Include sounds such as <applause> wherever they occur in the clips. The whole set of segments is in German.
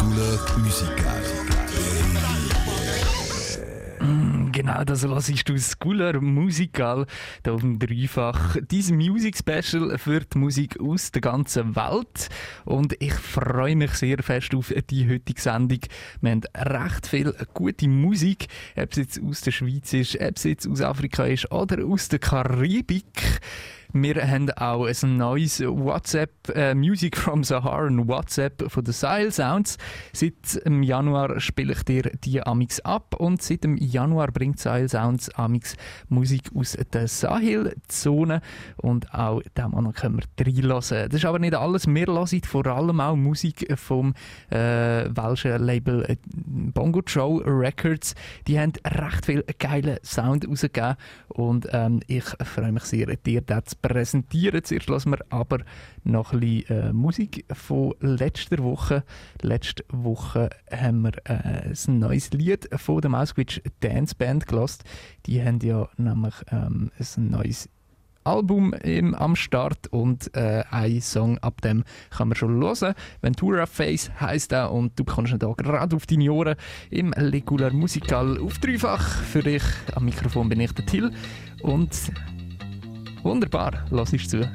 couleurs musicales. Genau, das hörst du Schooler Musical da auf dem Dreifach. Dein Music Special für die Musik aus der ganzen Welt. Und ich freue mich sehr fest auf die heutige Sendung. Wir haben recht viel gute Musik, ob es jetzt aus der Schweiz ist, ob es jetzt aus Afrika ist oder aus der Karibik. Wir haben auch ein neues WhatsApp äh, Music from Sahara, ein WhatsApp von den Sile Sounds. Seit dem Januar spiele ich dir die Amix ab und seit dem Januar bringt Sile Sounds Amix Musik aus der Sahel-Zone und auch da können wir reinlassen. Das ist aber nicht alles. Wir hören vor allem auch Musik vom äh, welschen Label äh, Bongo Joe Records. Die haben recht viel geile Sound rausgegeben und ähm, ich freue mich sehr, dir das präsentieren. Zuerst lassen wir aber noch ein bisschen äh, Musik von letzter Woche. Letzte Woche haben wir äh, ein neues Lied von der Mousewitch Dance Band gelost. Die haben ja nämlich ähm, ein neues Album im, am Start und äh, ein Song ab dem kann man schon hören. Ventura Face heisst er und du kannst ihn da gerade auf deine Ohren im Regular Musical auf dreifach für dich. Am Mikrofon bin ich der Till und Wunderbar, lass ich zu.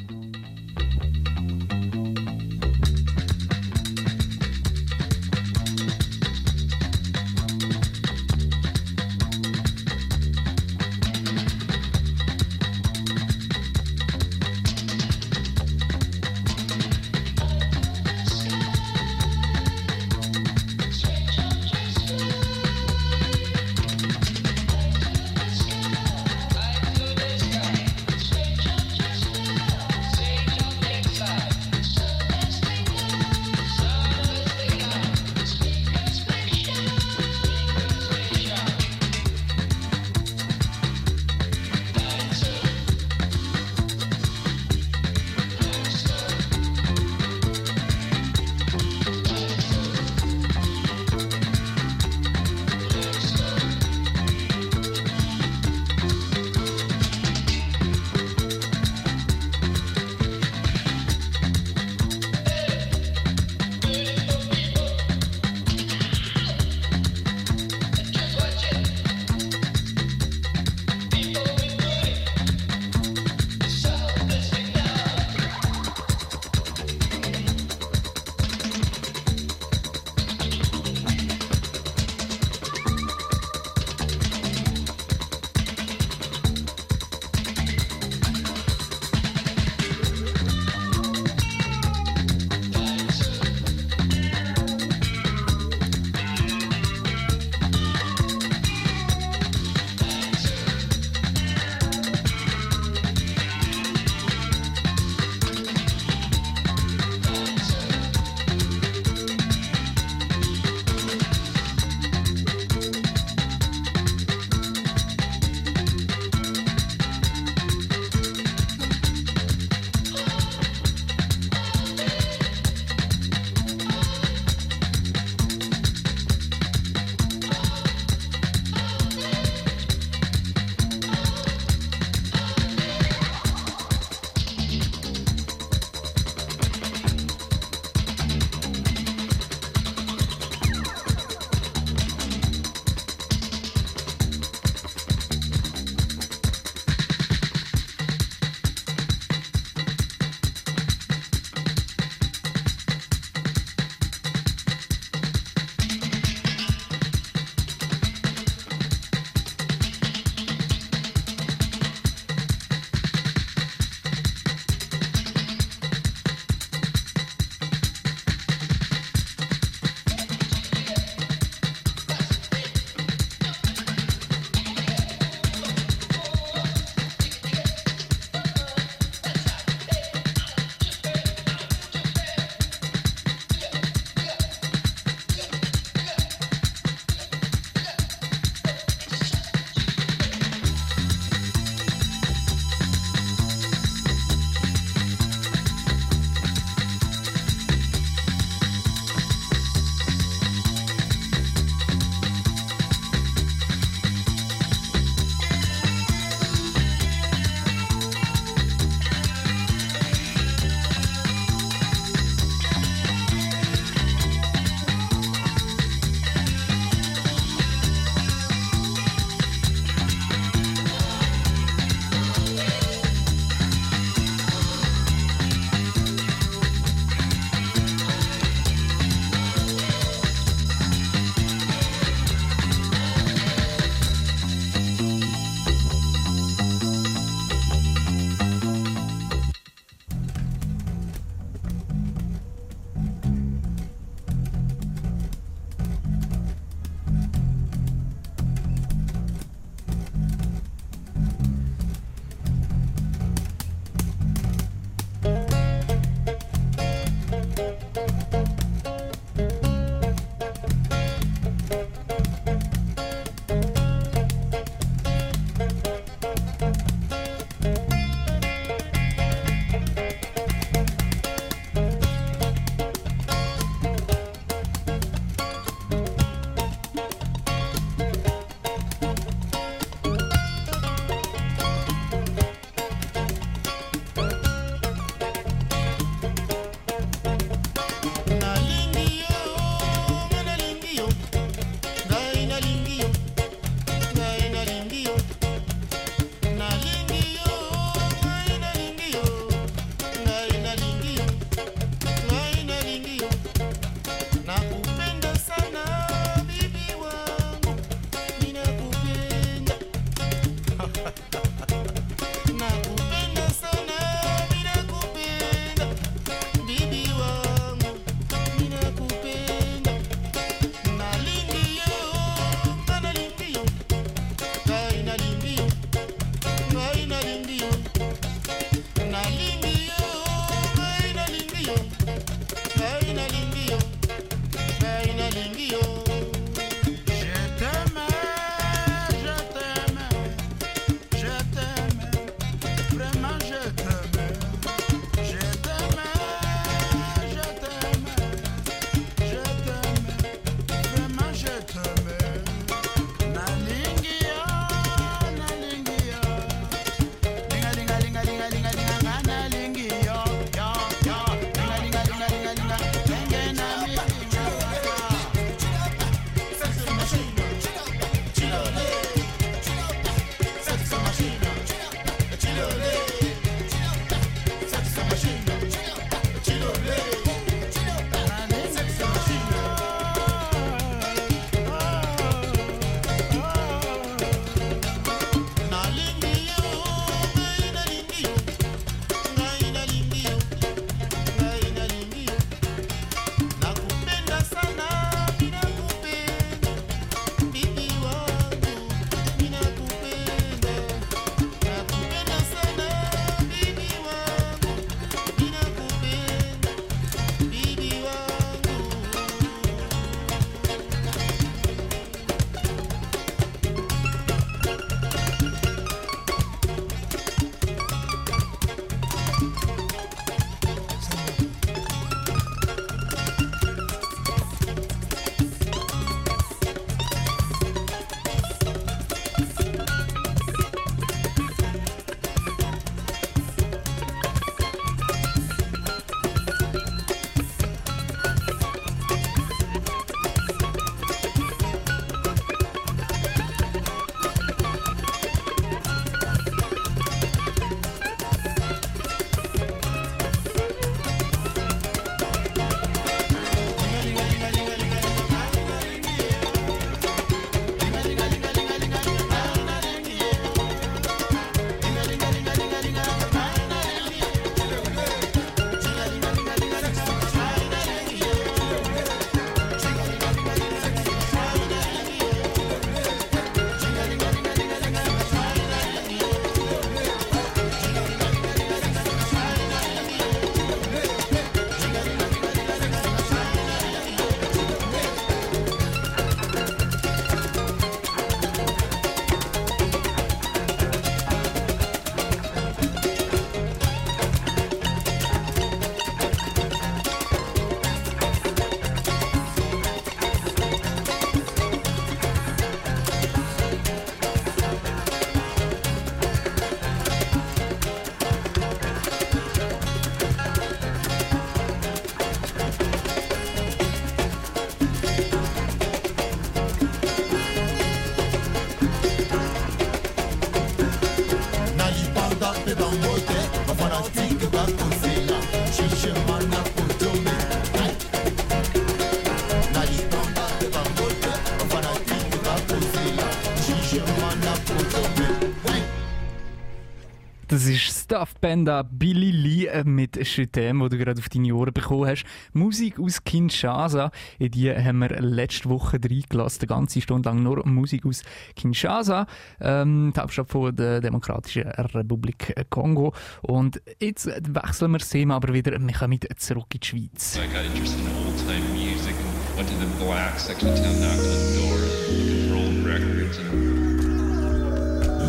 Ist Stuff Banda Billy Lee äh, mit Chetem, wo du gerade auf deine Ohren bekommen hast. Musik aus Kinshasa. In die haben wir letzte Woche reingelassen, eine ganze Stunde lang nur Musik aus Kinshasa, ähm, die Hauptstadt von der Demokratischen Republik Kongo. Und jetzt wechseln wir das Thema aber wieder, wir kommen zurück in die Schweiz.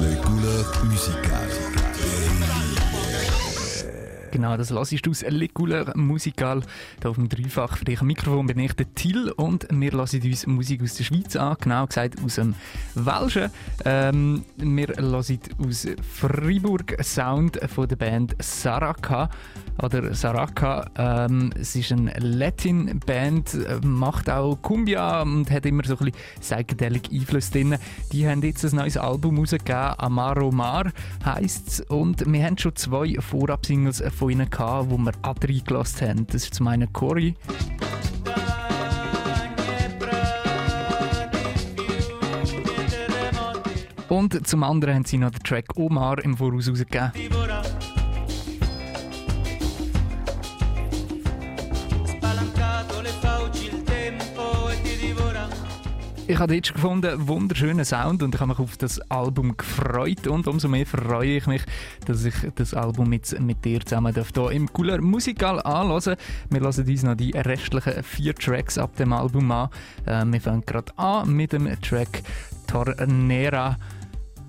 Les couleurs musicales. Genau, das lasse ich aus Le Couleur Musical. Hier auf dem Dreifach für am Mikrofon bin ich der Till und wir lassen uns Musik aus der Schweiz an, genau gesagt aus dem Welschen. Ähm, wir lassen aus Freiburg Sound von der Band Saraka oder Saraka. Ähm, es ist eine Latin-Band, macht auch Cumbia und hat immer so ein bisschen psychedelic Einfluss drin. Die haben jetzt ein neues Album rausgegeben, Amaro Mar heisst es. Und wir haben schon zwei Vorab-Singles von ihnen gehabt, die wir alle reingelassen haben. Das ist zum einen Cory. Und zum anderen haben sie noch den Track Omar im Voraus rausgegeben. Ich habe jetzt gefunden, wunderschönen Sound und ich habe mich auf das Album gefreut und umso mehr freue ich mich, dass ich das Album mit, mit dir zusammen darf, hier im Cooler Musikal anhören Wir lassen uns noch die restlichen vier Tracks ab dem Album an. Äh, wir fangen gerade an mit dem Track Tornera,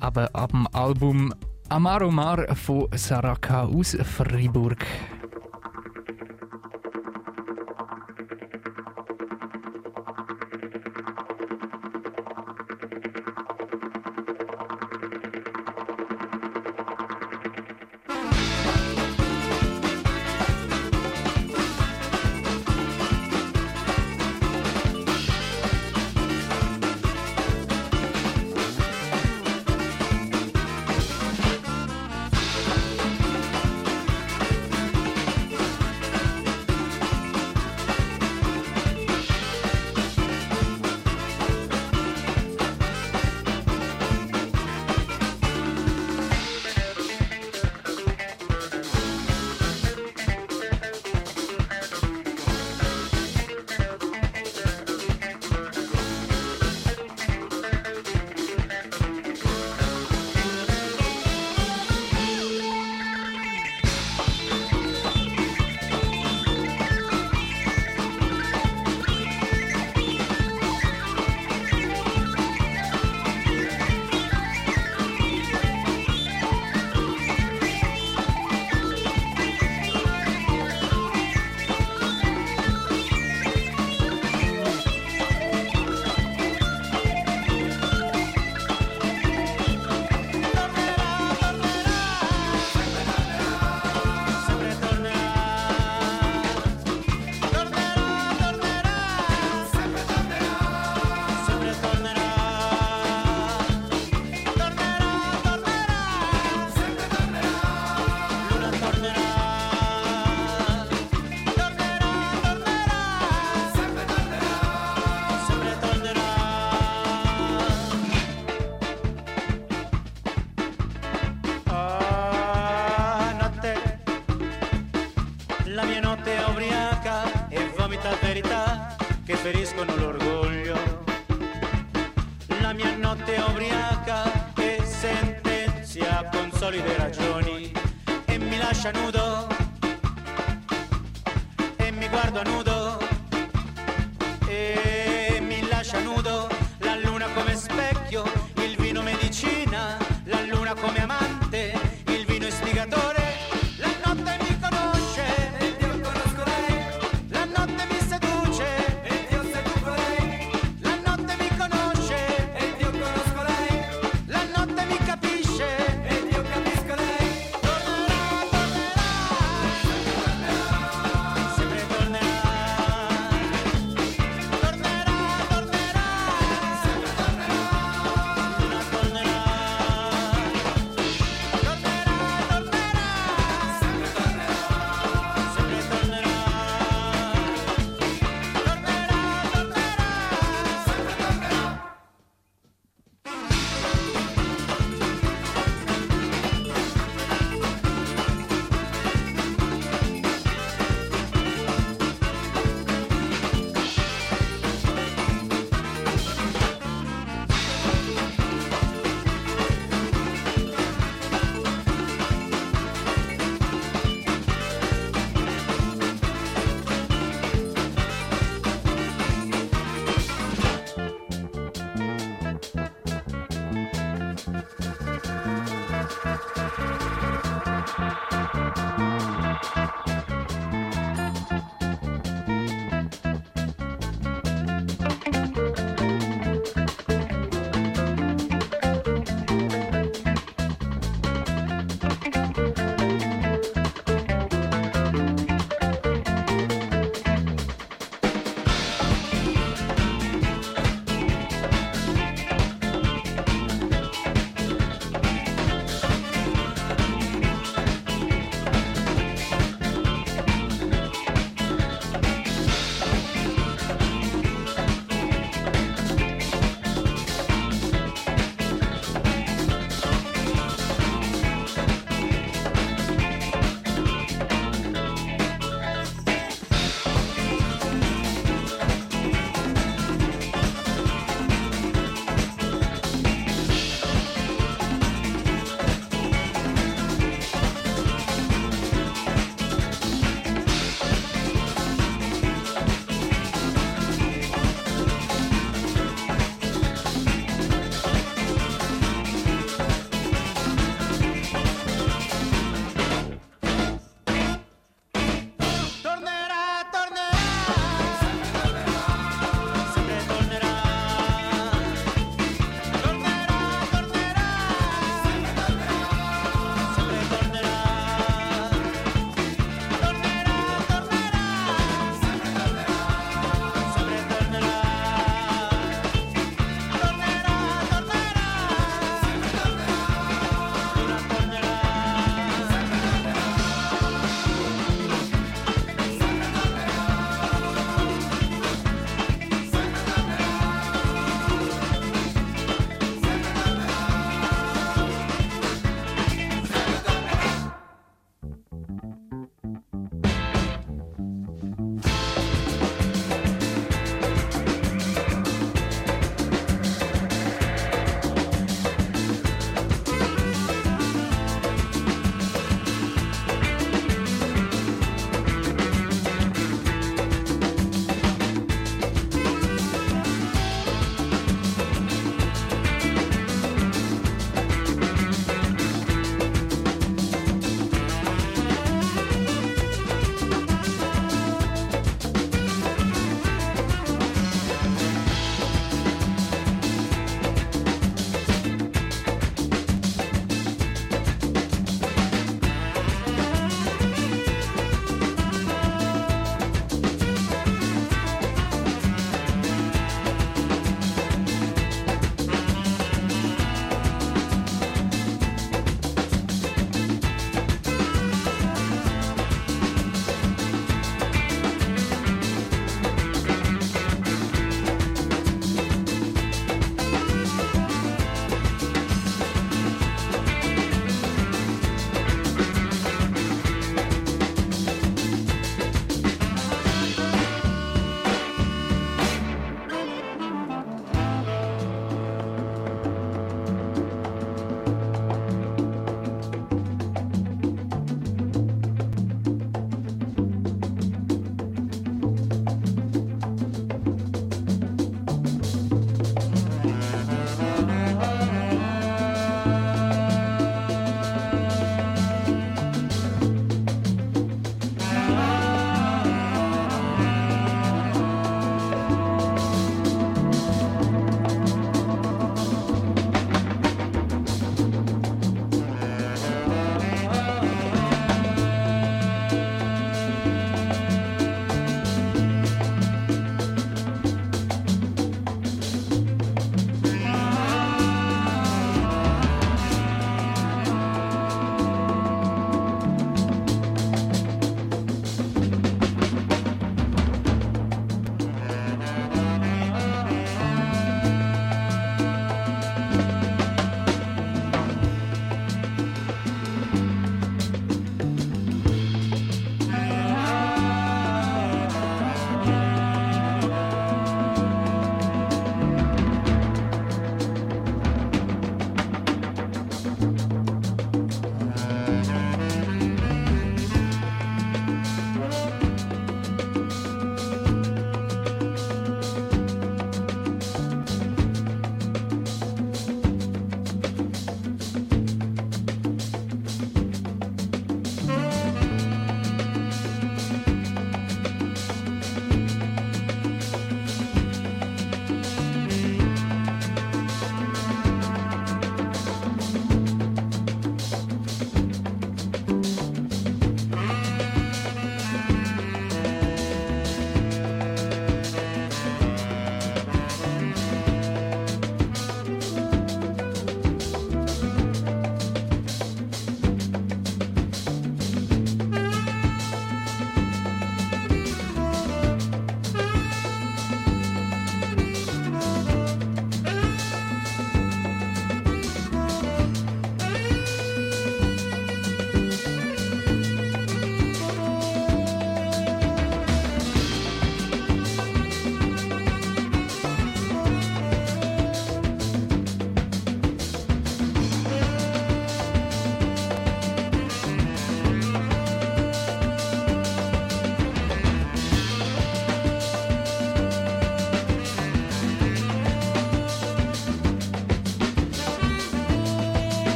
aber ab dem Album Amaro Mar von Saraka aus Freiburg.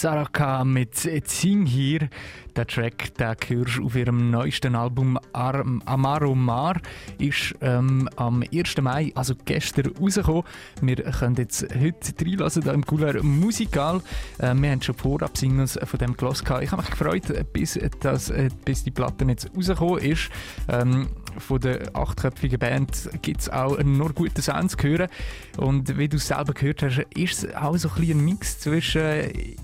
Saraka mit Sing hier. Der Track, den hörst auf ihrem neuesten Album Ar Amaro Mar, ist ähm, am 1. Mai, also gestern, rausgekommen. Wir können jetzt heute reinlassen hier im Cooler Musikal. Äh, wir haben schon Vorab-Singles von dem gehört. Ich habe mich gefreut, bis, das, äh, bis die Platte jetzt rausgekommen ist. Ähm, von der achtköpfigen Band gibt es auch nur gute Sounds zu hören. Und wie du selber gehört hast, ist es auch so ein, ein Mix zwischen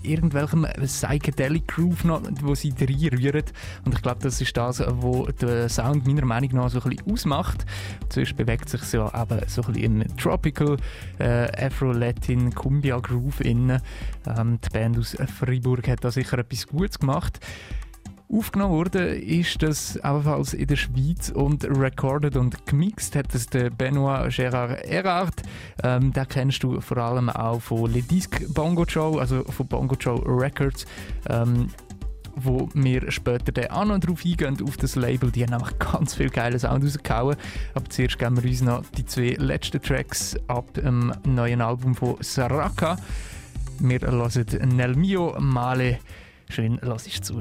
irgendwelchem Psychedelic Groove, noch, wo sie reinrühren. Und ich glaube, das ist das, was den Sound meiner Meinung nach so ein bisschen ausmacht. Zuerst bewegt sich ja eben so ein bisschen in Tropical, äh, Afro-Latin, Cumbia-Groove innen. Ähm, die Band aus Freiburg hat da sicher etwas Gutes gemacht. Aufgenommen wurde ist das ebenfalls in der Schweiz und recorded und gemixt hat es der Benoit Gérard Erard. Ähm, den kennst du vor allem auch von Le Disque Bongo Show, also von Bongo Show Records. Ähm, wo wir später dann auch noch drauf eingehen, auf das Label. Die haben nämlich <laughs> ganz viel geile Sound rausgehauen. Aber zuerst geben wir uns noch die zwei letzten Tracks ab dem neuen Album von Saraka. Wir hören Nel Mio Male. Schön, lass ich zu.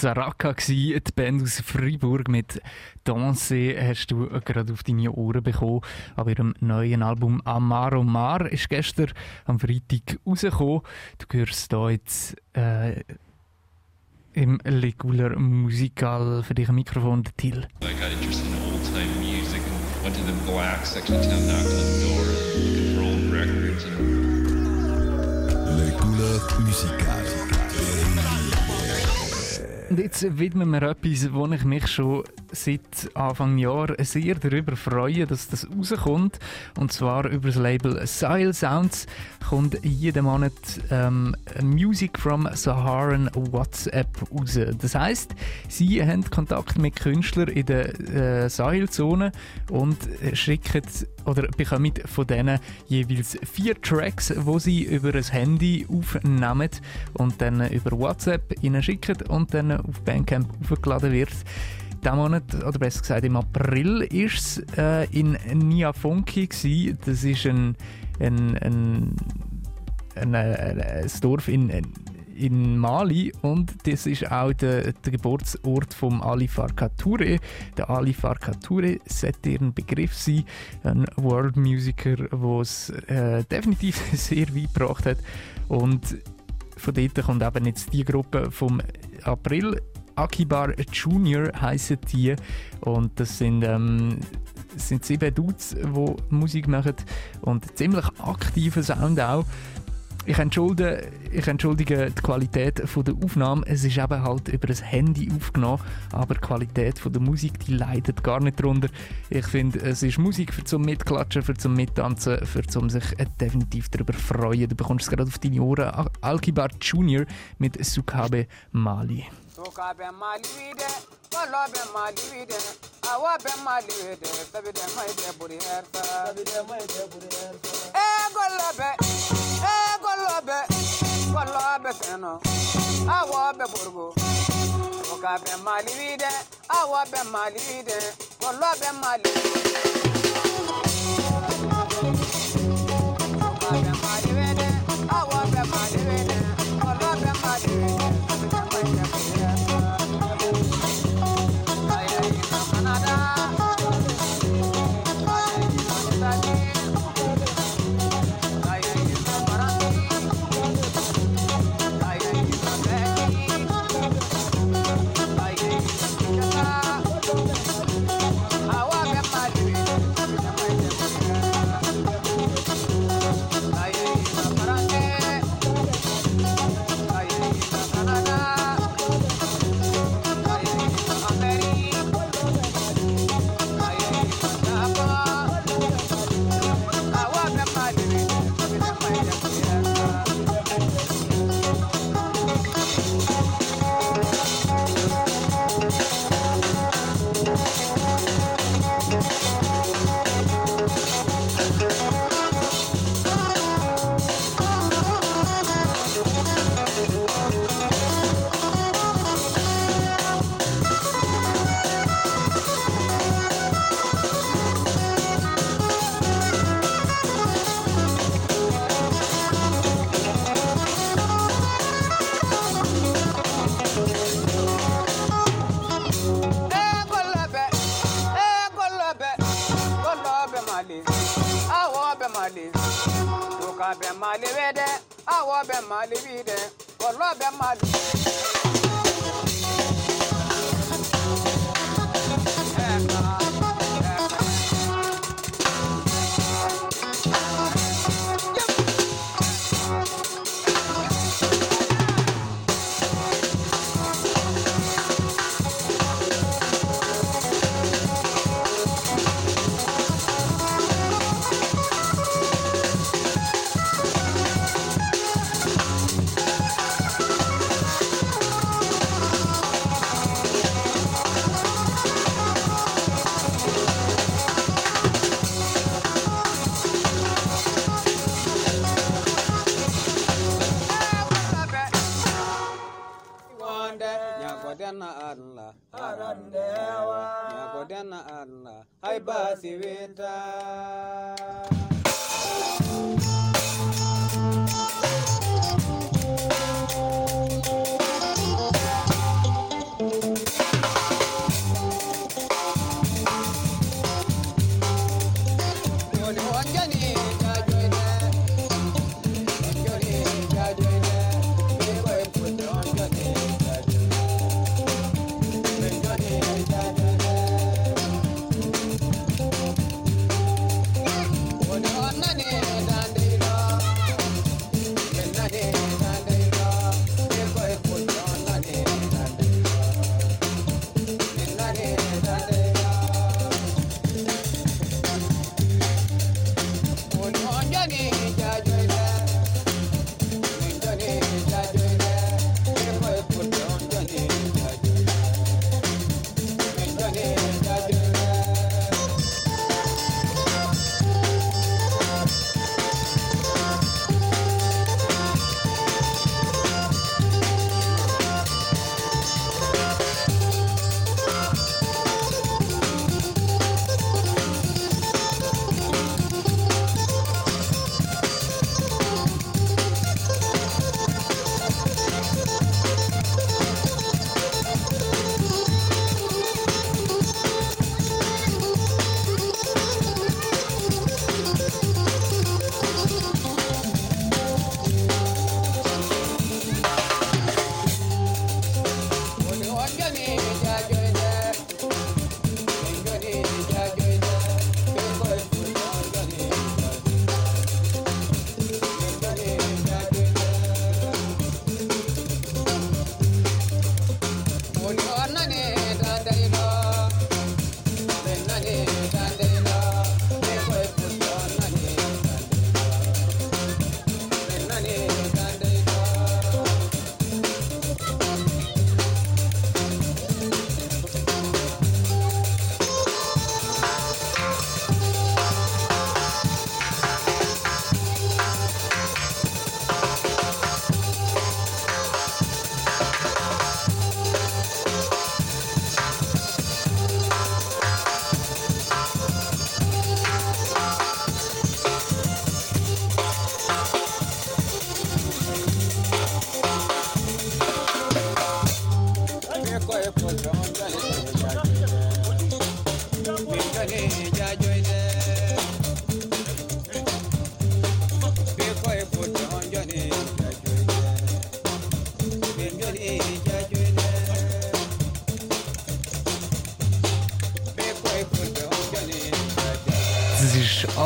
Saraka, die Band aus Freiburg mit Danse hast du gerade auf deine Ohren bekommen. Aber ihrem neuen Album Amaro Mar ist gestern am Freitag rausgekommen. Du hörst hier jetzt äh, im Leguler Musical für dich ein Mikrofon, Till. I got interested in old went to the black section of town, knocked on the door, looking for old records, and musicales. Und jetzt widmen wir etwas, wo ich mich schon seit Anfang Jahr sehr darüber freue, dass das rauskommt. Und zwar über das Label Sile Sounds kommt jeden Monat ähm, Music from Saharan WhatsApp raus. Das heißt, sie haben Kontakt mit Künstlern in der äh, Sahelzone und schicken oder bekommen von denen jeweils vier Tracks, wo sie über ein Handy aufnehmen und dann über WhatsApp schicken und dann auf Bandcamp aufgeladen wird. Diesen Monat, oder besser gesagt im April, war es äh, in Nia Funky. Gewesen. Das ist ein, ein, ein, ein, ein, ein Dorf in, in Mali und das ist auch der, der Geburtsort von Ali Farka Touré. Der Ali Farka Touré sollte ein Begriff sein, ein World Musiker, der es äh, definitiv <laughs> sehr weit gebracht hat. Und von dort kommt eben jetzt die Gruppe vom April. Akibar Junior heißen die und das sind, ähm, sind sieben Dudes, die Musik machen und ziemlich aktiver Sound auch. Ich entschuldige, ich entschuldige die Qualität von der Aufnahme. Es ist eben halt über ein Handy aufgenommen, aber die Qualität von der Musik die leidet gar nicht drunter. Ich finde, es ist Musik für zum Mitklatschen, für zum Mittanzen, für zum sich definitiv darüber freuen. Du bekommst es gerade auf deine Ohren. Alkibar Junior mit Sukabe Mali. Soka bɛ mali wi dɛ, kɔlɔ bɛ mali wi dɛ, awa bɛ mali wi dɛ, sabi dɛ ma dɛ buri hɛrɛ sabi dɛ ma dɛ buri hɛrɛ Ee kɔlɔ Golobe, Golobe, Seno, Awabe Burgo, Okabe Malide, Awabe Malide, Golobe Malide.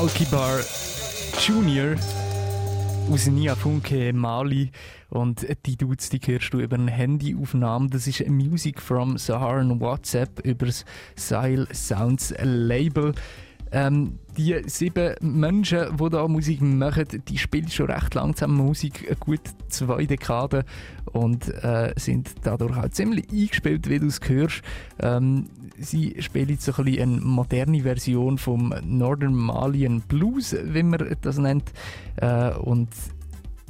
Alkibar Junior aus Niafunke Mali und die Dudes, die hörst du über eine Handyaufnahme. Das ist Music from Saharan WhatsApp über das Sile Sounds Label. Ähm, die sieben Menschen, die da Musik machen, die spielen schon recht langsam Musik, gut zwei Dekaden und äh, sind dadurch auch ziemlich eingespielt, wie du es hörst. Ähm, sie spielen so ein eine moderne Version vom Northern Malian Blues, wie man das nennt. Äh, und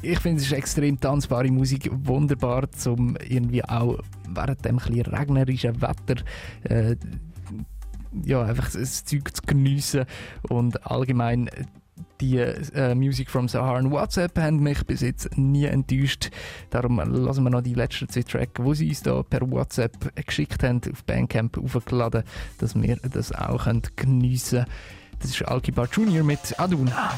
ich finde, es ist extrem tanzbare Musik, wunderbar, um irgendwie auch während dem regnerischen Wetter äh, ja, einfach das Zeug zu geniessen und allgemein die äh, Music from Saharan WhatsApp haben mich bis jetzt nie enttäuscht. Darum lassen wir noch die letzten zwei Tracks, die sie uns da per WhatsApp geschickt haben, auf Bandcamp aufgeladen, dass wir das auch geniessen können. Das ist Alkibar Junior mit Aduna.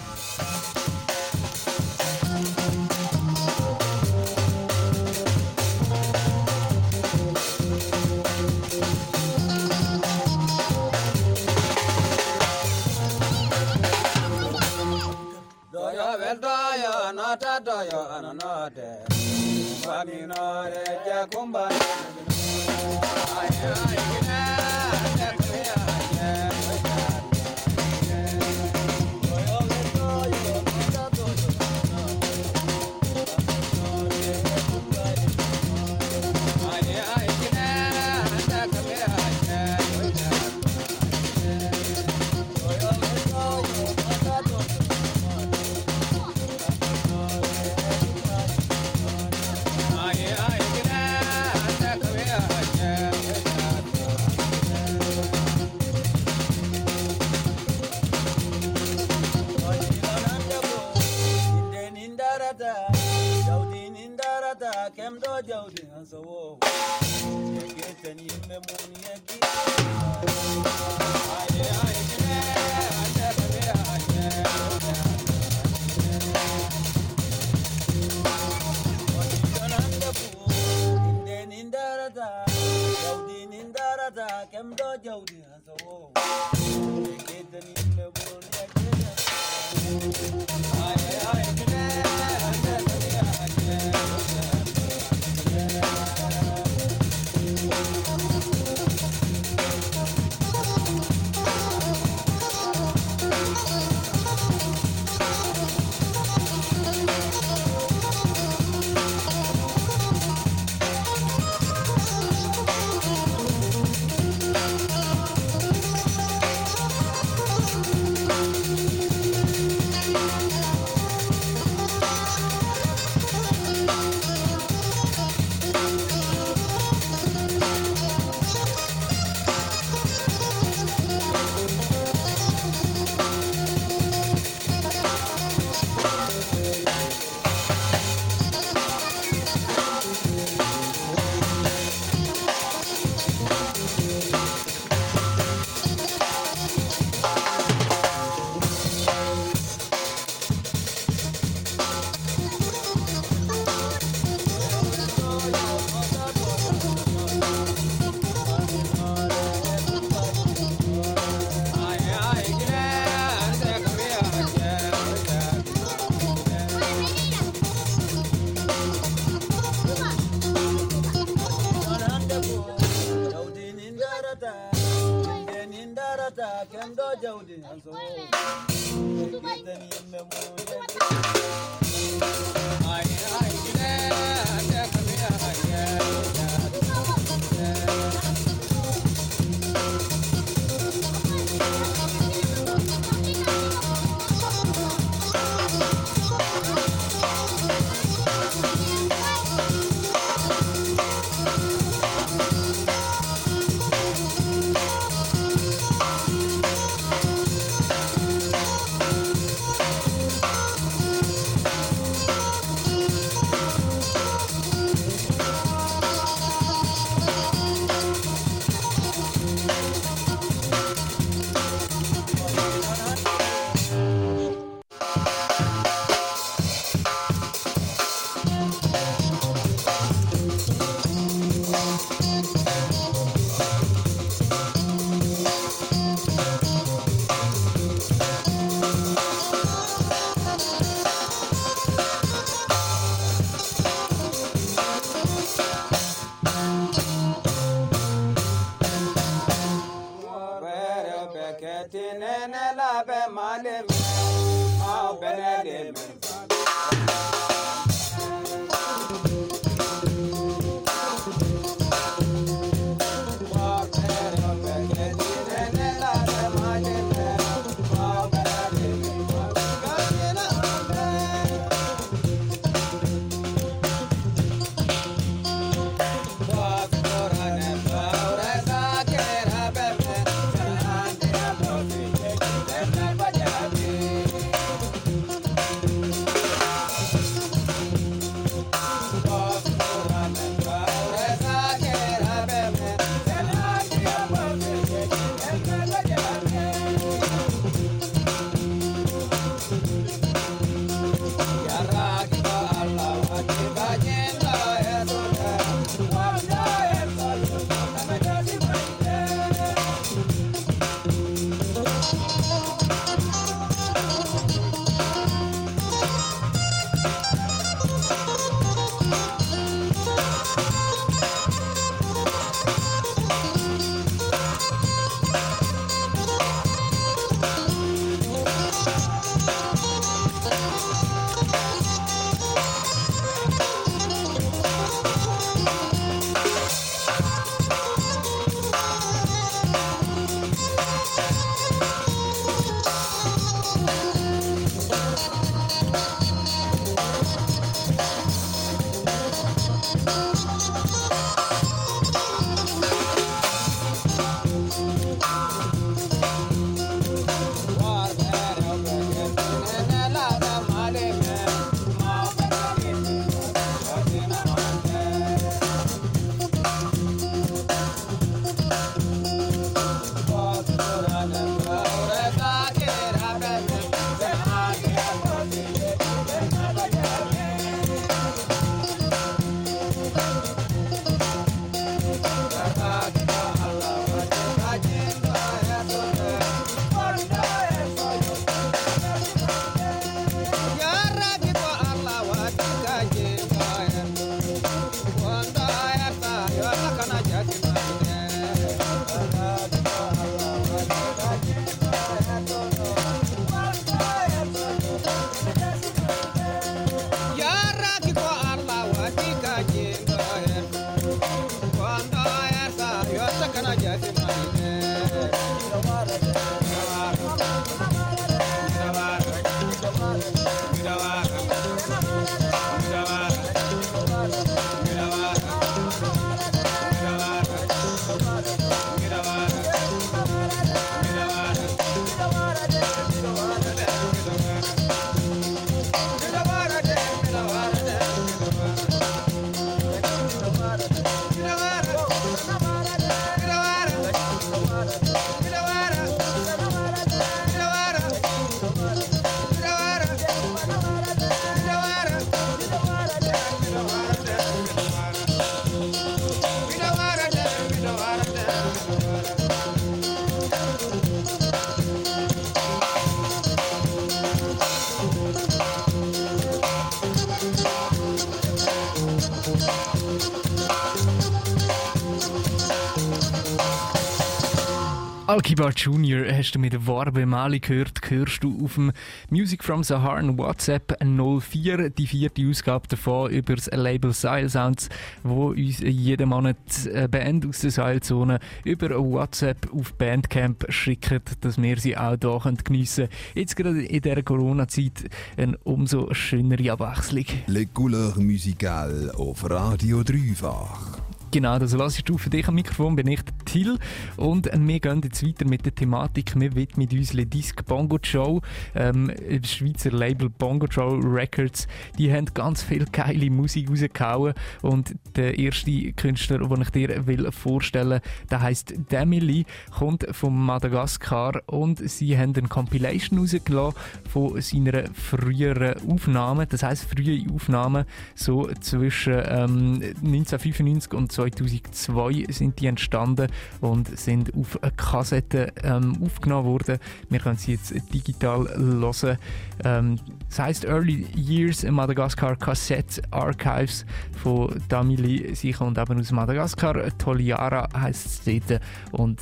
Alkibar Junior hast du mit Warbe Mali gehört, hörst du auf dem Music from Saharan WhatsApp 04, die vierte Ausgabe davon über das Label Style Sounds, wo uns jeden Monat eine Band aus der Seilzone über WhatsApp auf Bandcamp schickt, dass wir sie auch hier geniessen können. Jetzt gerade in dieser Corona-Zeit eine umso schönere Abwechslung. Les couleurs musicales auf Radio Dreifach. Genau, das lasse ich für dich am Mikrofon, bin ich Till und wir gehen jetzt weiter mit der Thematik. Wir widmen uns Le Disc Bongo Show, ähm, das Schweizer Label Bongo Show Records. Die haben ganz viel geile Musik rausgehauen. Und der erste Künstler, den ich dir will vorstellen will, der heisst Demily, kommt von Madagaskar. Und sie haben eine Compilation rausgelassen von seiner früheren Aufnahmen, das heisst frühe Aufnahmen, so zwischen ähm, 1995 und 2002 sind die entstanden und sind auf eine Kassette ähm, aufgenommen worden. Wir können sie jetzt digital hören. Ähm, das heisst Early Years Madagascar Cassette Archives von Damili. Sie kommt eben aus Madagaskar. Toliara heisst es dort. Und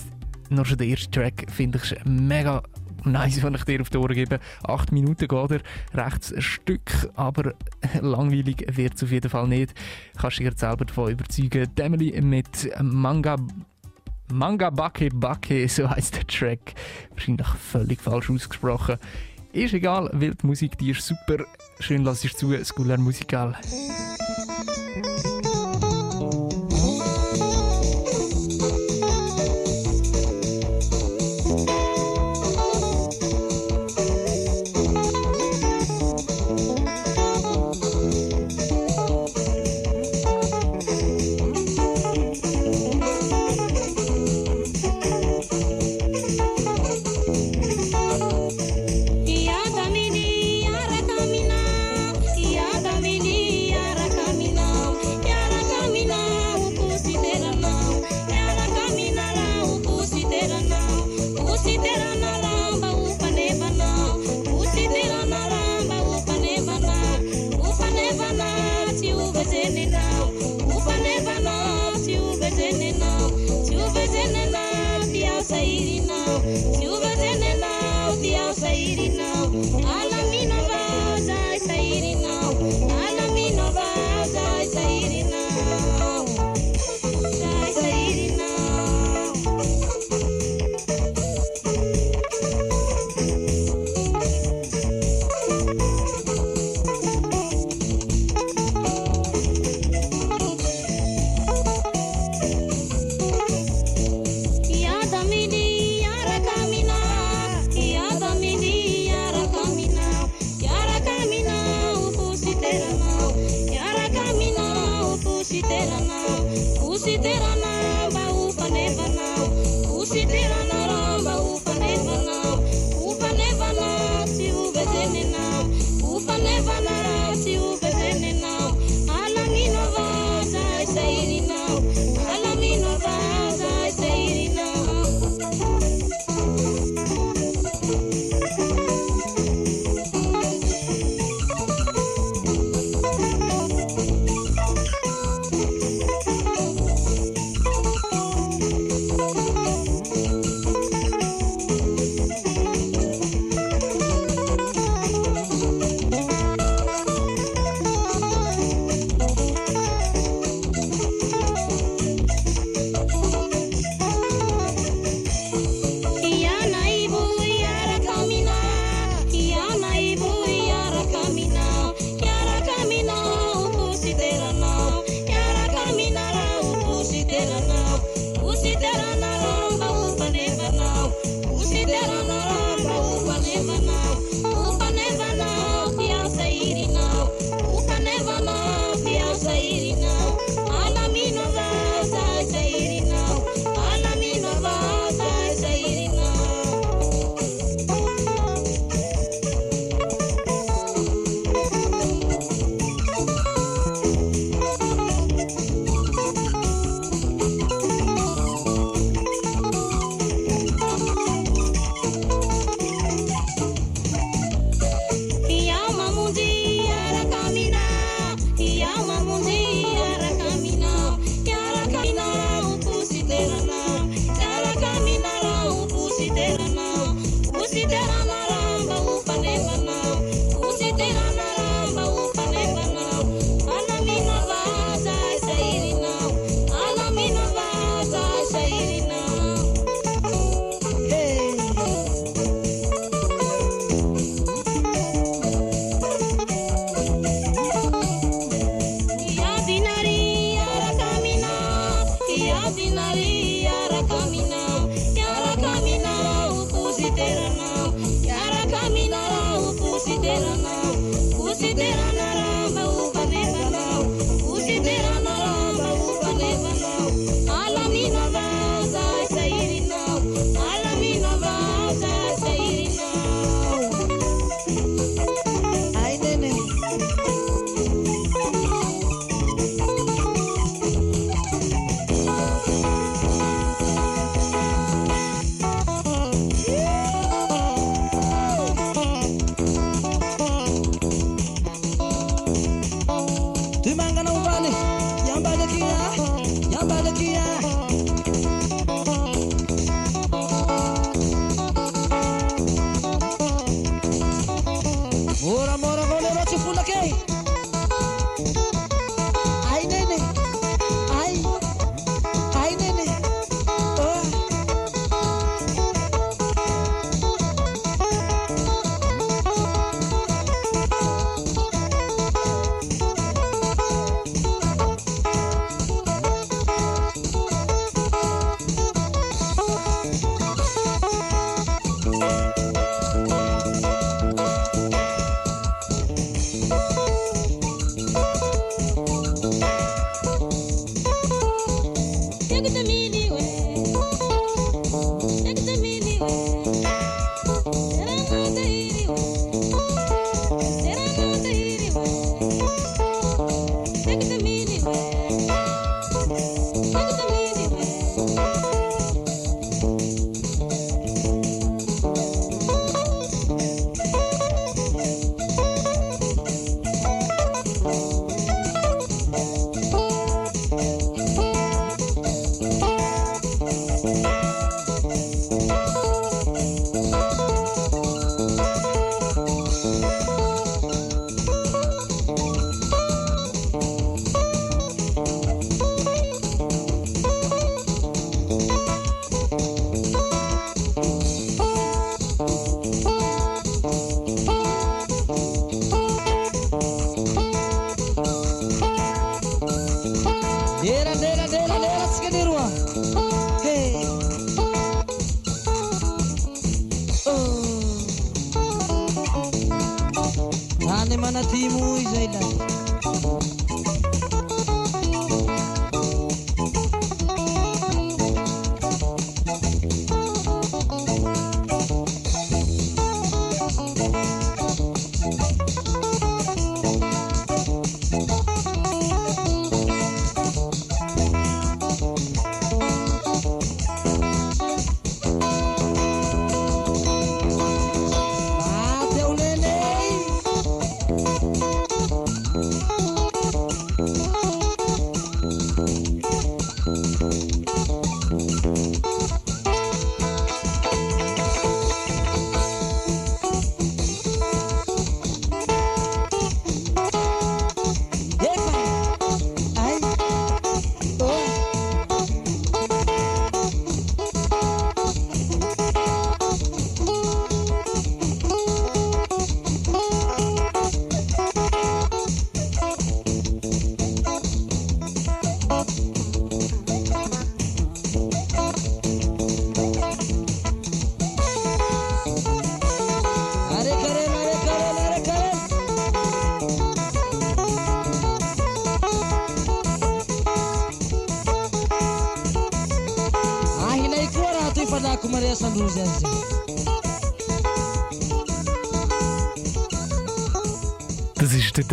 noch schon der erste Track finde ich mega nice, wenn ich dir auf die Ohren gebe. Acht Minuten geht er, rechts ein Stück, aber <laughs> langweilig wird es auf jeden Fall nicht. Kannst dich selber davon überzeugen. Emily mit Manga Manga Bake Bake, <laughs> so heißt der Track. Wahrscheinlich völlig falsch ausgesprochen. Ist egal, weil die Musik, die ist super. Schön lass ich zu, Scholar Musical.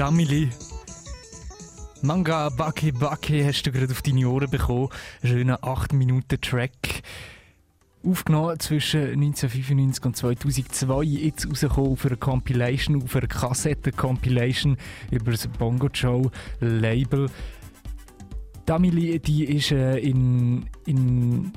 Damili. Manga Baki Baki hast du gerade auf deine Ohren bekommen. Schöner 8 Minuten Track. Aufgenommen zwischen 1995 und 2002. Jetzt rausgekommen auf einer Compilation, auf einer Kassette-Compilation über das Bongo Joe Label. Damili, die ist äh, in, in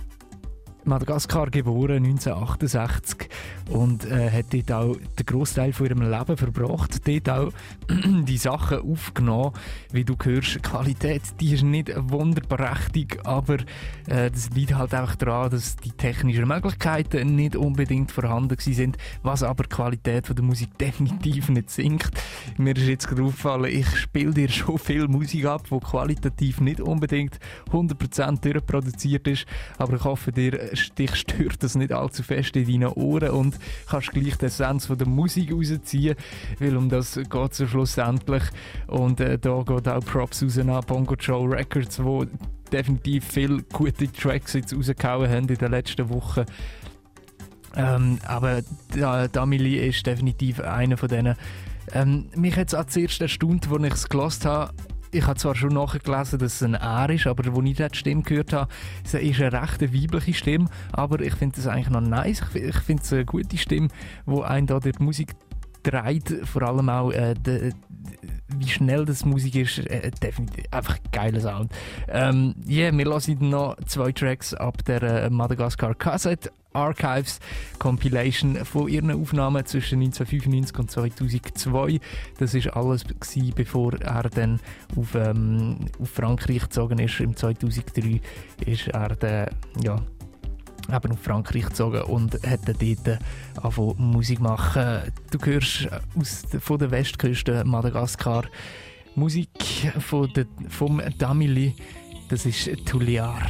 Madagaskar geboren, 1968 und äh, hat dort auch den Großteil von ihrem Leben verbracht, dort auch <clears throat> die Sachen aufgenommen, wie du hörst, die Qualität, die ist nicht wunderprächtig, aber äh, das liegt halt einfach daran, dass die technischen Möglichkeiten nicht unbedingt vorhanden sind, was aber die Qualität von der Musik <laughs> definitiv nicht sinkt. Mir ist jetzt gerade aufgefallen, ich spiele dir schon viel Musik ab, die qualitativ nicht unbedingt 100% durchproduziert ist, aber ich hoffe dir, dich stört das nicht allzu fest in deinen Ohren und kannst gleich die Essenz von der Musik rausziehen, weil um das geht es schlussendlich und äh, da geht auch Props raus an Bongo Joe Records, wo definitiv viele gute Tracks jetzt rausgehauen haben in den letzten Wochen. Ähm, aber da, Damili ist definitiv einer von denen. Ähm, mich hat es zuerst erstaunt, als ich es gelesen habe. Ich habe zwar schon nachgelesen, dass es ein R ist, aber als ich die Stimme gehört habe, es ist eine recht weibliche Stimme. Aber ich finde es eigentlich noch nice. Ich, finde es eine gute Stimme, wo einen da durch die Musik treibt. Vor allem auch, äh, de, wie schnell das Musik ist. Äh, definitiv einfach ein geiler Sound. Ähm, yeah, wir lassen noch zwei Tracks ab der äh, Madagascar Cassette Archives Compilation von ihren Aufnahmen zwischen 1995 und 2002. Das ist alles gewesen, bevor er dann auf, ähm, auf Frankreich gezogen ist. Im 2003 ist er dann, ja, eben auf Frankreich gezogen und hat dort angefangen Musik machen. Du hörst aus, der- von der Westküste Madagaskar Musik von der, vom Damili, das ist Tuliar.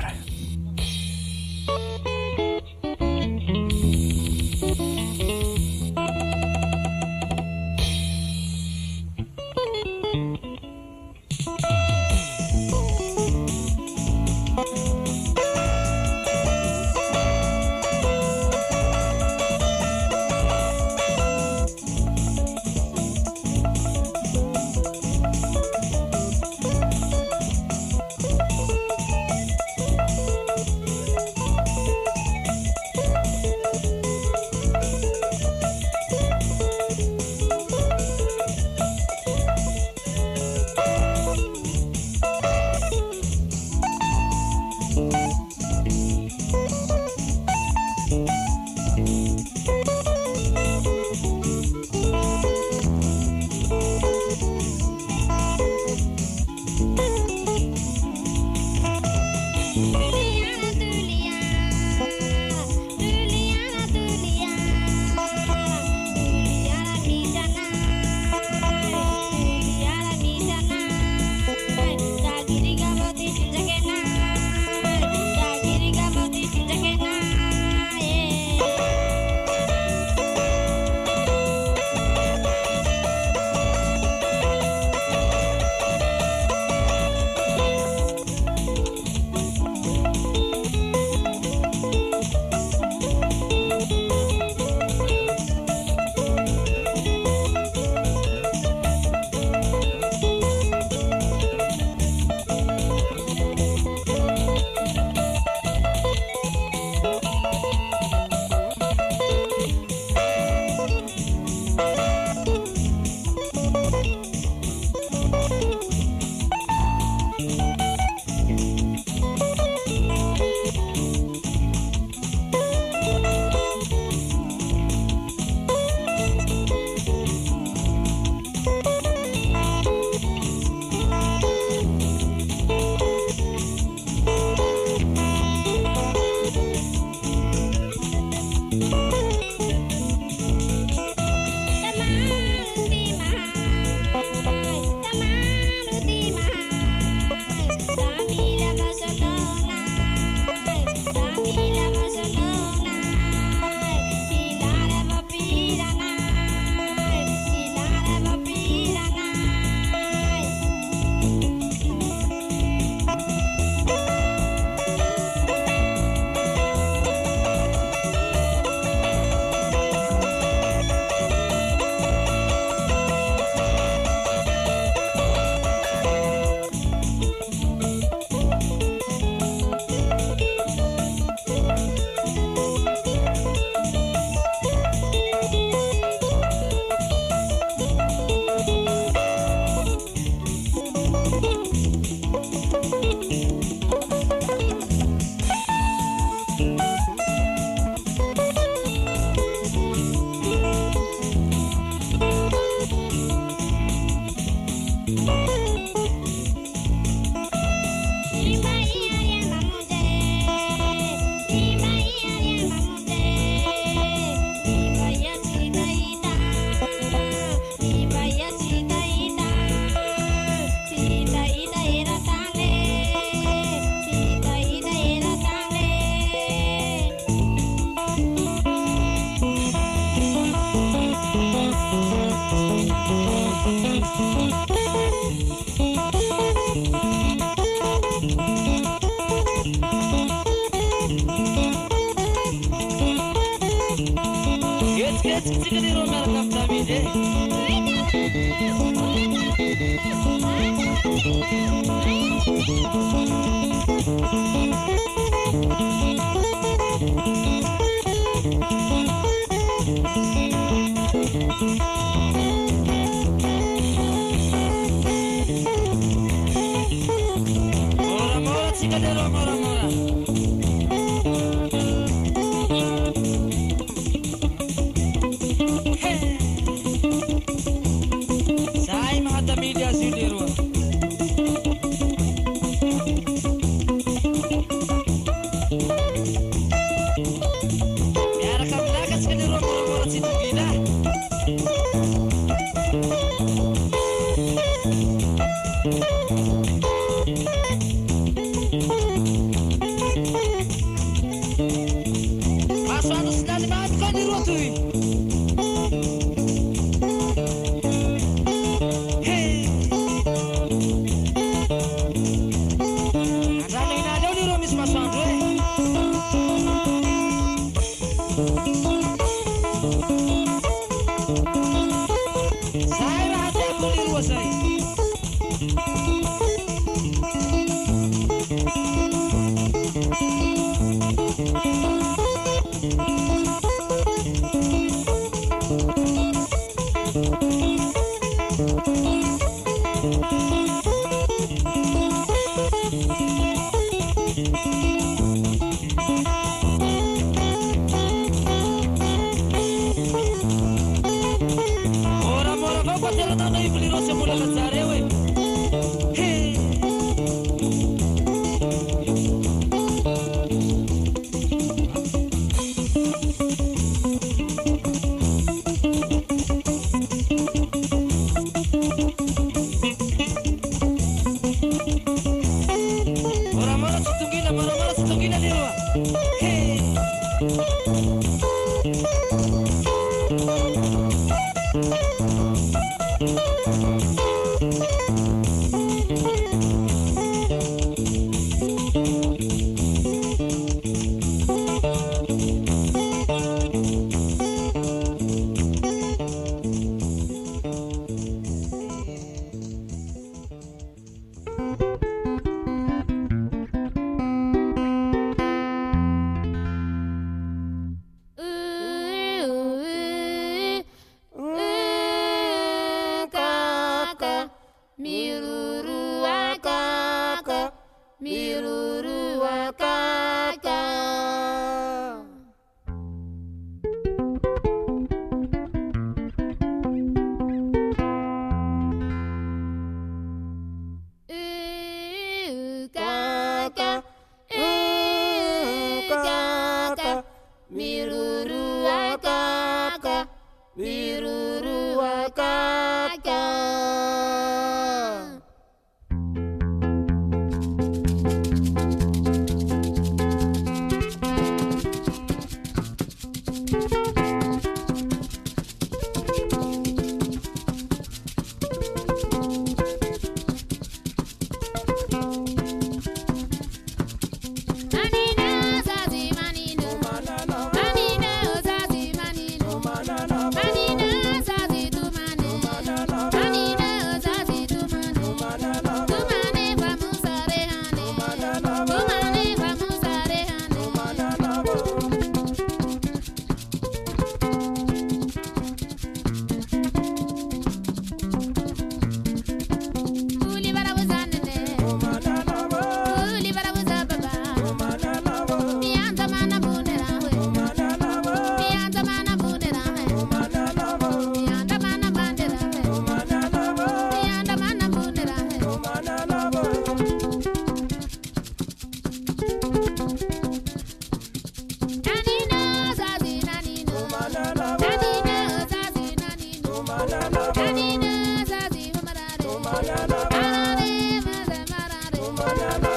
banana.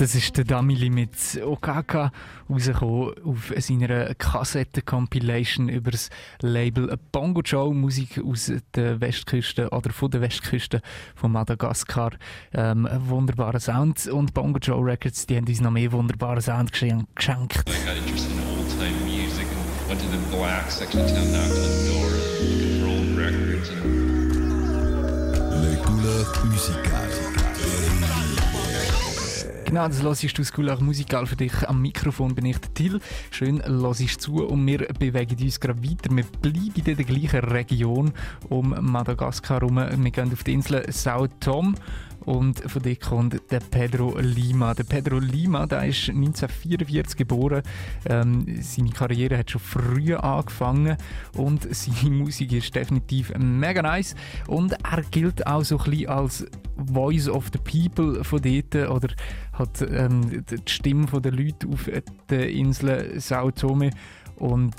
Das ist der Damili mit Okaka rausgekommen auf seiner Kassetten-Compilation über das Label Bongo Joe, Musik aus der Westküste oder von der Westküste von Madagaskar. Ähm, wunderbarer Sound und Bongo Joe Records, die haben uns noch mehr wunderbaren Sound geschenkt. I got interested in old time music and went to the black section of town, knocked on the door, looking for old records and Les couleurs musicales. Genau, das hörst du School auch musikal für dich. Am Mikrofon bin ich der Till. Schön hörst zu und wir bewegen uns gerade weiter. Wir bleiben in der gleichen Region um Madagaskar herum. Wir gehen auf die Insel Sao Tom und von dort kommt der Pedro Lima. Der Pedro Lima, der ist 1944 geboren. Ähm, seine Karriere hat schon früh angefangen und <laughs> seine Musik ist definitiv mega nice. Und er gilt auch so ein bisschen als Voice of the People von dort oder hat ähm, die Stimme der Leute auf der Insel Sao Tome und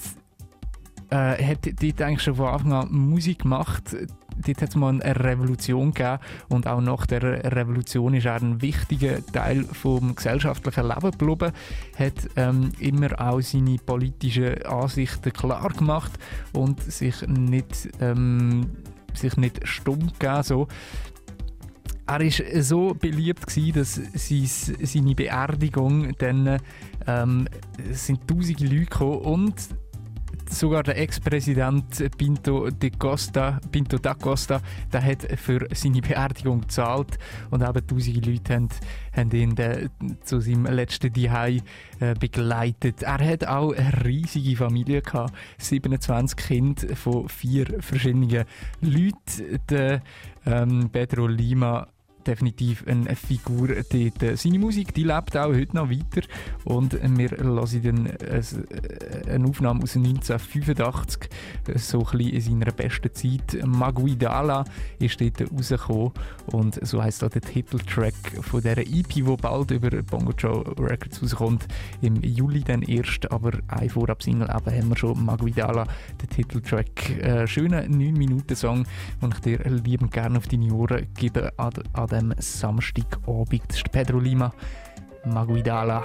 äh, hat dort eigentlich schon von Anfang an Musik gemacht. Dort hat es mal eine Revolution gegeben und auch nach der Revolution ist er ein wichtiger Teil vom gesellschaftlichen Leben geblieben, hat ähm, immer auch seine politischen Ansichten klar gemacht und sich nicht, ähm, sich nicht stumm gegeben. So er war so beliebt, gewesen, dass sein, seine Beerdigung dann ähm, sind tausende Leute gekommen und sogar der Ex-Präsident Pinto, Pinto da Costa der hat für seine Beerdigung gezahlt und eben tausende Leute haben, haben ihn dann zu seinem letzten Dihei äh, begleitet. Er hat auch eine riesige Familie gehabt, 27 Kinder von vier verschiedenen Leuten. Der ähm, Pedro Lima definitiv eine Figur dort. Seine Musik die lebt auch heute noch weiter und wir hören dann eine Aufnahme aus 1985, so ein in seiner besten Zeit. Maguidala ist dort rausgekommen und so heisst auch der Titeltrack von dieser EP, die bald über Bongo Joe Records rauskommt, im Juli dann erst, aber ein Vorab-Single haben wir schon Maguidala, den Titeltrack. Äh, schöner 9-Minuten-Song, den ich dir liebend gerne auf deine Ohren gebe dem Samstagabend. Das ist Pedro Lima, Maguidala.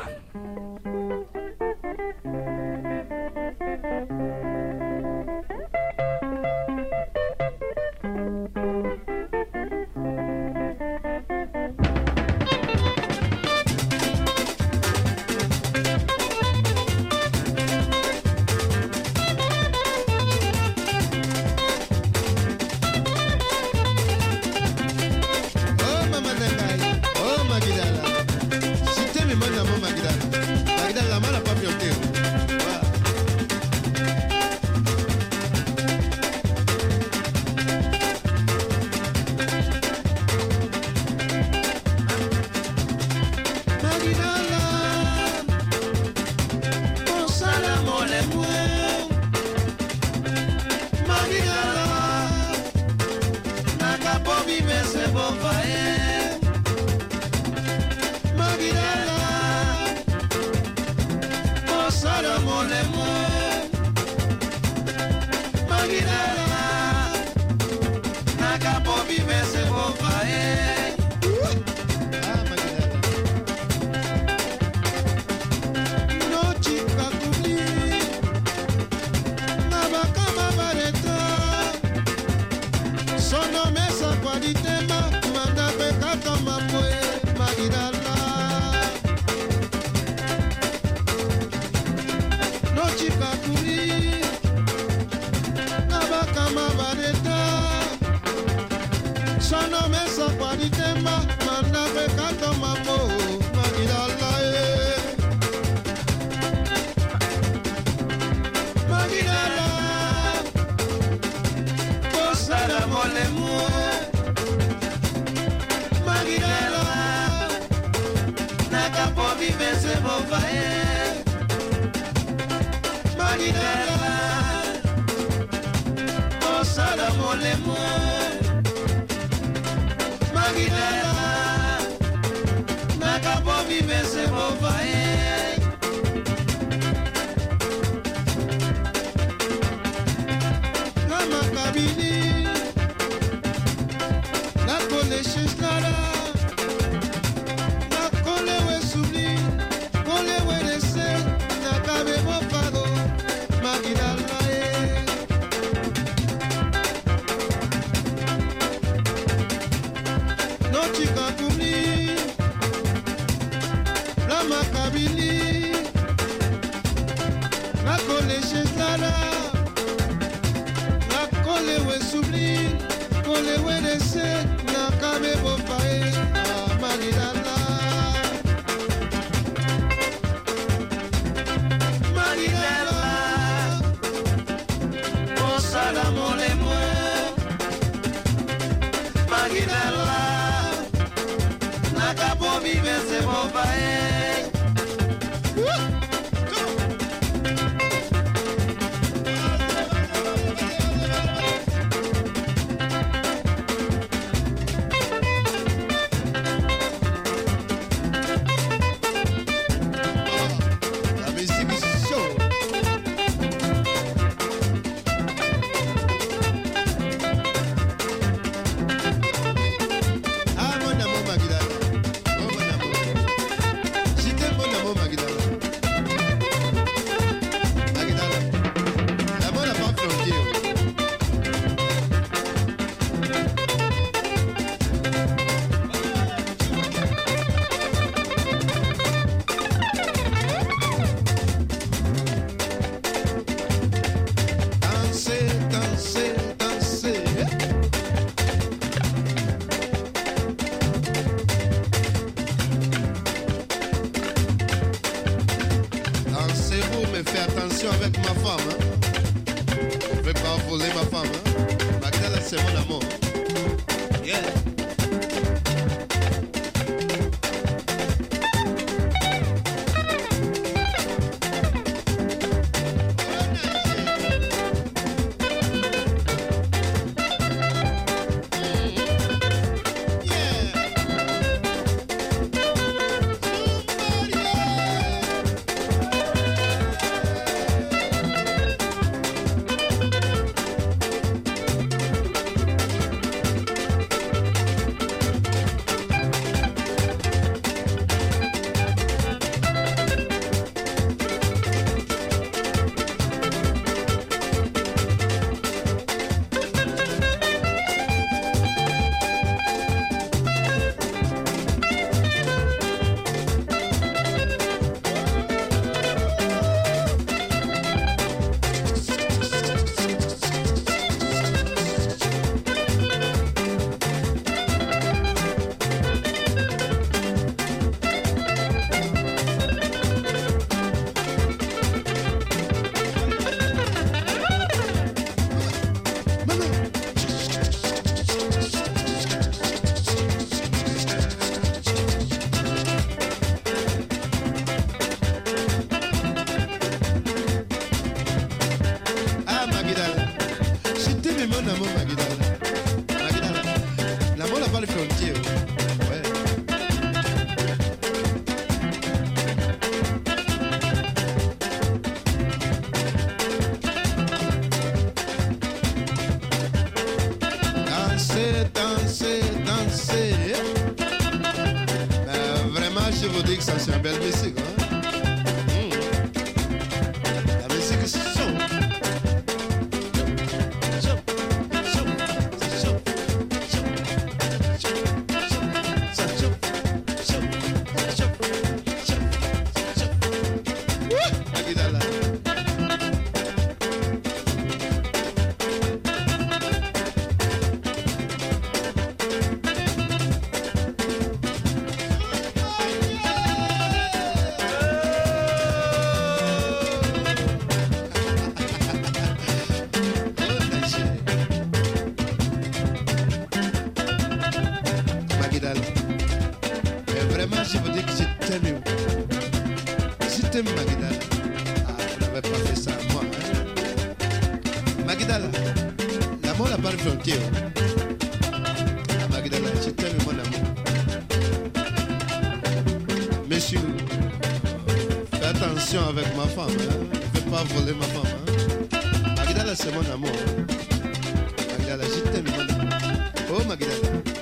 la part frontière. À Magdala, j'ai mon amour. Monsieur, fais attention avec ma femme. Hein. Ne fais pas voler ma femme. Hein. Magdala, c'est mon amour. Magdala, j'ai tellement mon amour. Oh Magdala.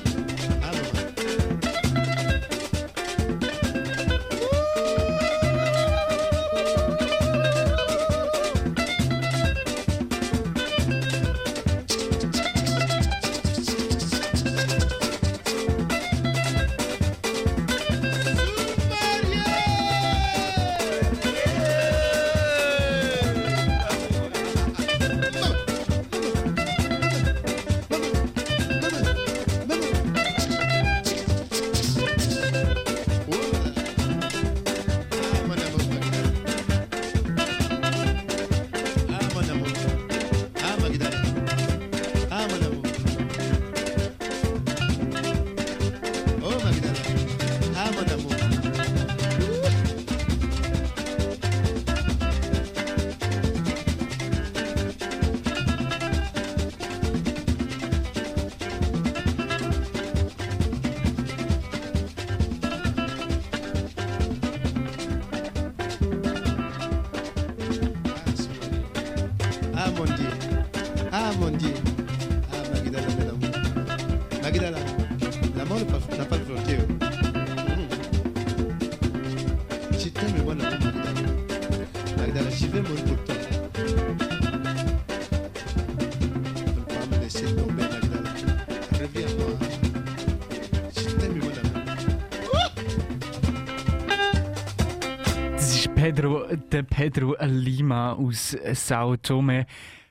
Der Pedro Lima aus Sao Tome,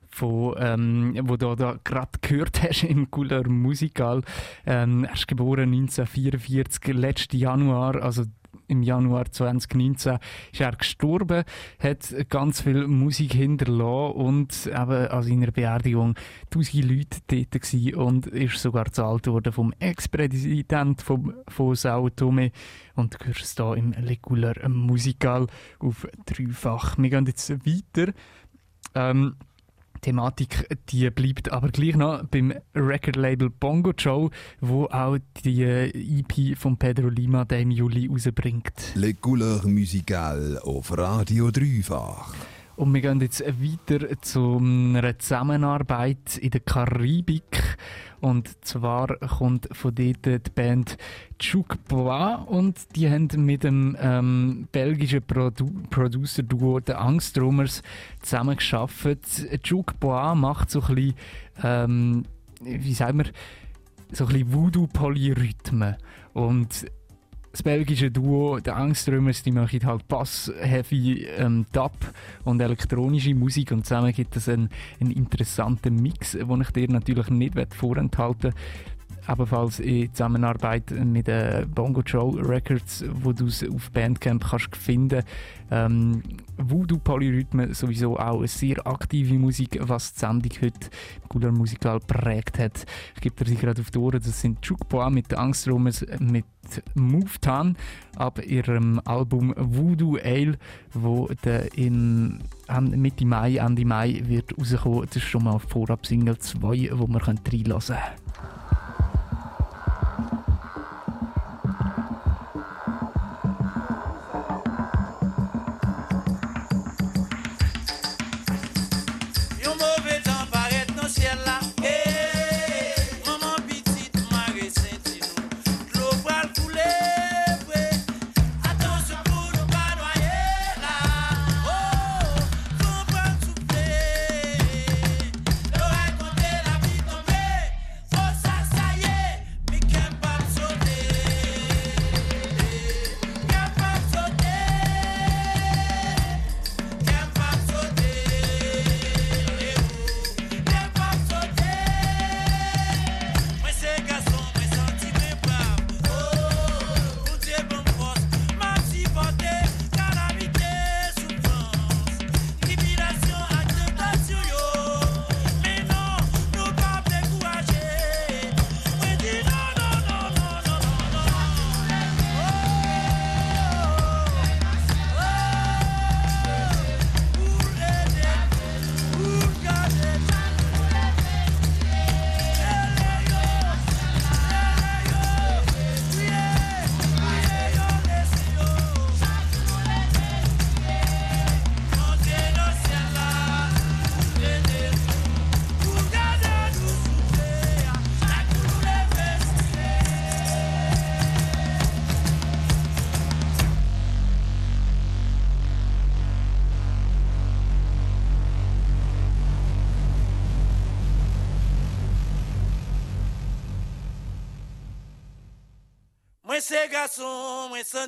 von, ähm, wo du da gerade gehört hast im Cooler Musical. Ähm, er ist geboren 1944, letzten Januar, also im Januar 2019 ist er gestorben, hat ganz viel Musik hinterlassen und eben an seiner Beerdigung tausende Leute dort gewesen und ist sogar gezahlt worden vom Ex-Präsident von, von Sao Tome und du hörst es hier im Legular Musical auf dreifach. Wir gehen jetzt weiter. Ähm, Thematik die bleibt aber gleich noch beim Record-Label Bongo Joe, wo auch die äh, EP von Pedro Lima der im Juli rausbringt. Les couleurs musicales auf Radio Dreifach. Und wir gehen jetzt weiter zu einer Zusammenarbeit in der Karibik. Und zwar kommt von dort die Band Juke Bois und die haben mit dem ähm, belgischen Produ Producer-Duo The Angstrummers zusammengearbeitet. Juke Bois macht so ein bisschen, ähm, wie sagen wir, so ein bisschen Voodoo-Polyrhythmen. Und das belgische Duo, die Angströmers, die machen halt Bass, Heavy, ähm, Dub und elektronische Musik und zusammen gibt es einen, einen interessanten Mix, den ich dir natürlich nicht vorenthalten will. Ebenfalls in Zusammenarbeit mit äh, Bongo Joe Records, wo du es auf Bandcamp kannst finden. Ähm, Voodoo Polyrhythmen sowieso auch eine sehr aktive Musik, was die Sendung heute Cooler Musikal prägt hat. Ich gebe dir sie gerade auf die Ohren. Das sind Jukeboa mit den Angstrummers mit Move Tan ab ihrem Album Voodoo Ale, wo der im Mitte Mai, Ende Mai wird rauskommen. Das ist schon mal Vorab Single 2, wo man reinlassen können.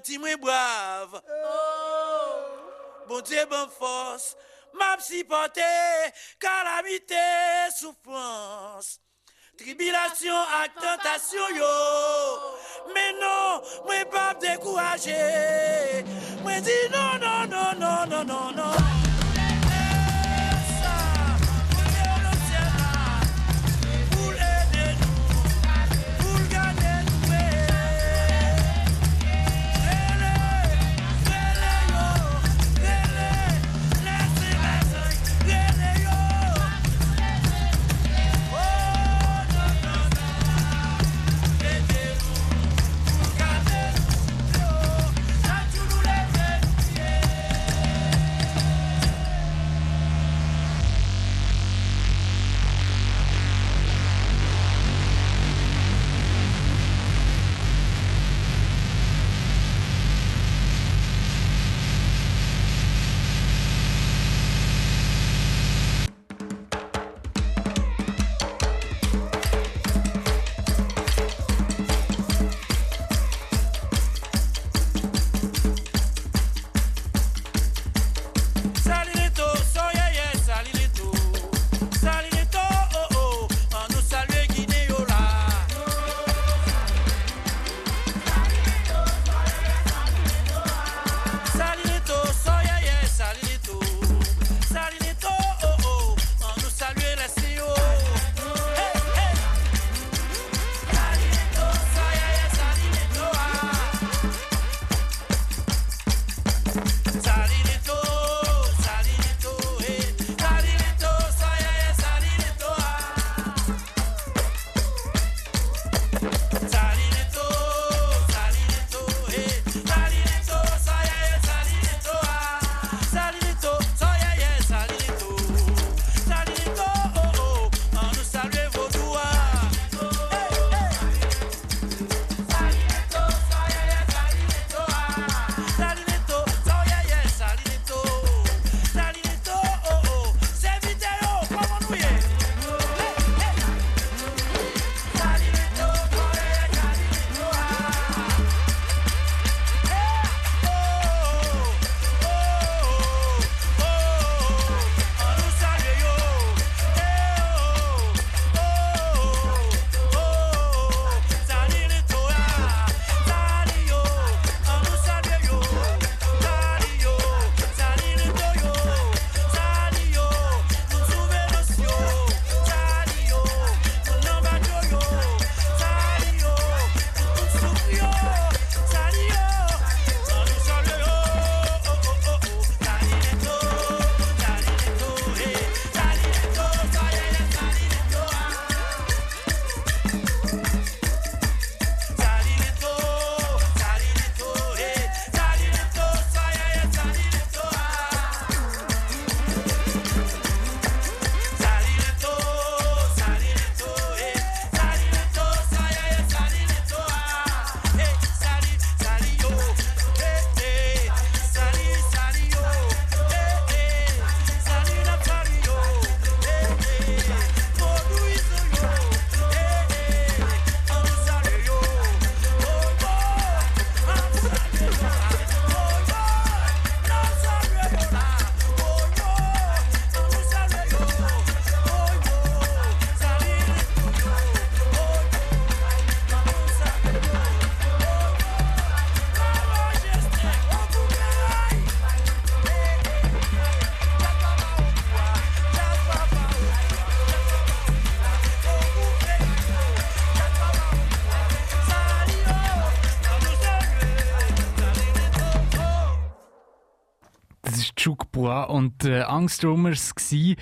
Senti moi brave. Bon Dieu, bonne force, m'a supporté, calamité, souffrance. Tribulation ak tentation yo. Mais non, moi pas décourager Moi dis non, non, non, non, non, non, non und Angstrummers gsi,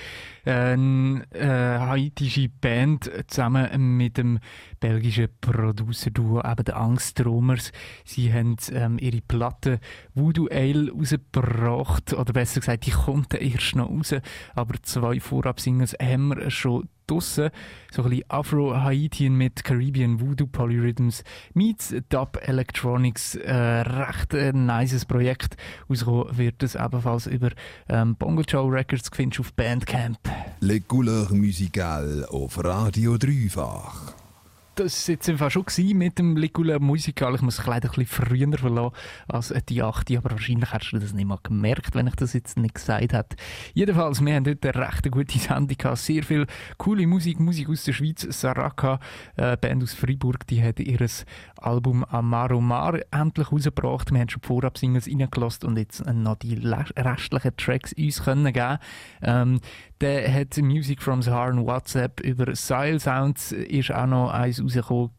eine äh, haitische Band zusammen mit dem belgischen Producer-Duo, eben den Angstrummers. Sie haben ähm, ihre Platte Voodoo Ale rausgebracht, oder besser gesagt, die kommt erst noch raus, aber zwei Vorab-Singles haben wir schon draussen. So ein bisschen Afro-Haitian mit Caribbean Voodoo Polyrhythms meets Dub Electronics. Äh, recht ein nices Projekt. Rausgekommen wird es ebenfalls über ähm, Bongo Joe Records, findest auf Bandcamp. Les couleurs musicales auf Radio Dreifach. Das war jetzt einfach schon mit dem Ligula Musikal. Ich muss es leider ein früher verlassen als die 8. Aber wahrscheinlich hast du das nicht mal gemerkt, wenn ich das jetzt nicht gesagt hätte. Jedenfalls, wir haben heute eine recht gute Sendung gehabt. Sehr viel coole Musik, Musik aus der Schweiz. Saraka, äh, Band aus Freiburg, die hat ihr Album Amaro Mar endlich rausgebracht. Wir haben schon Vorab-Singles reingelassen und jetzt noch die restlichen Tracks uns können geben. Ähm, der hat Music from Saharan WhatsApp über Style Sounds ist auch noch eins rausgekommen.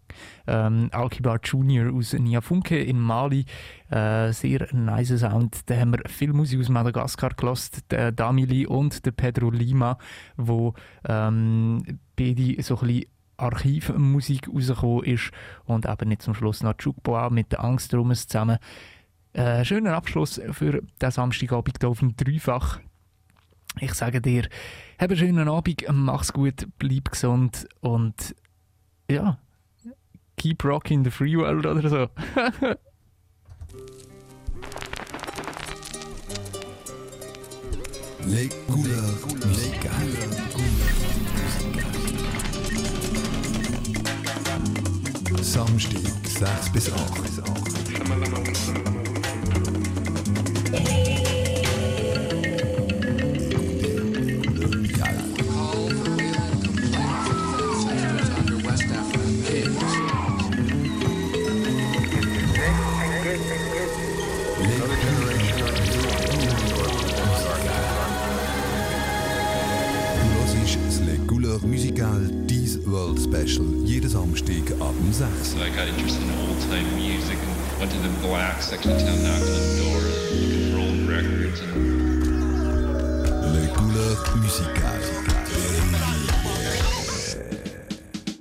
Ähm, Alkibar Junior aus Niafunke in Mali. Äh, sehr nice Sound. Da haben wir viel Musik aus Madagaskar gelost. Damili und der Pedro Lima, wo ähm, beide so ein bisschen Archivmusik rausgekommen ist und eben nicht zum Schluss noch Jukeboa mit der Angstrummers zusammen. Äh, schöner Abschluss für den Samstagabend hier auf dem Dreifach. Ich sage dir, hab einen schönen Abend, mach's gut, bleib gesund und ja, keep rocking the free world oder so. Les couleurs musicales. Samstag 6 bis 8. Musical Dies World Special Samstag ab um 6. So I got interested in old time music and went to the black section of town, knocked on the door, looking for old records. And Les couleurs musicales.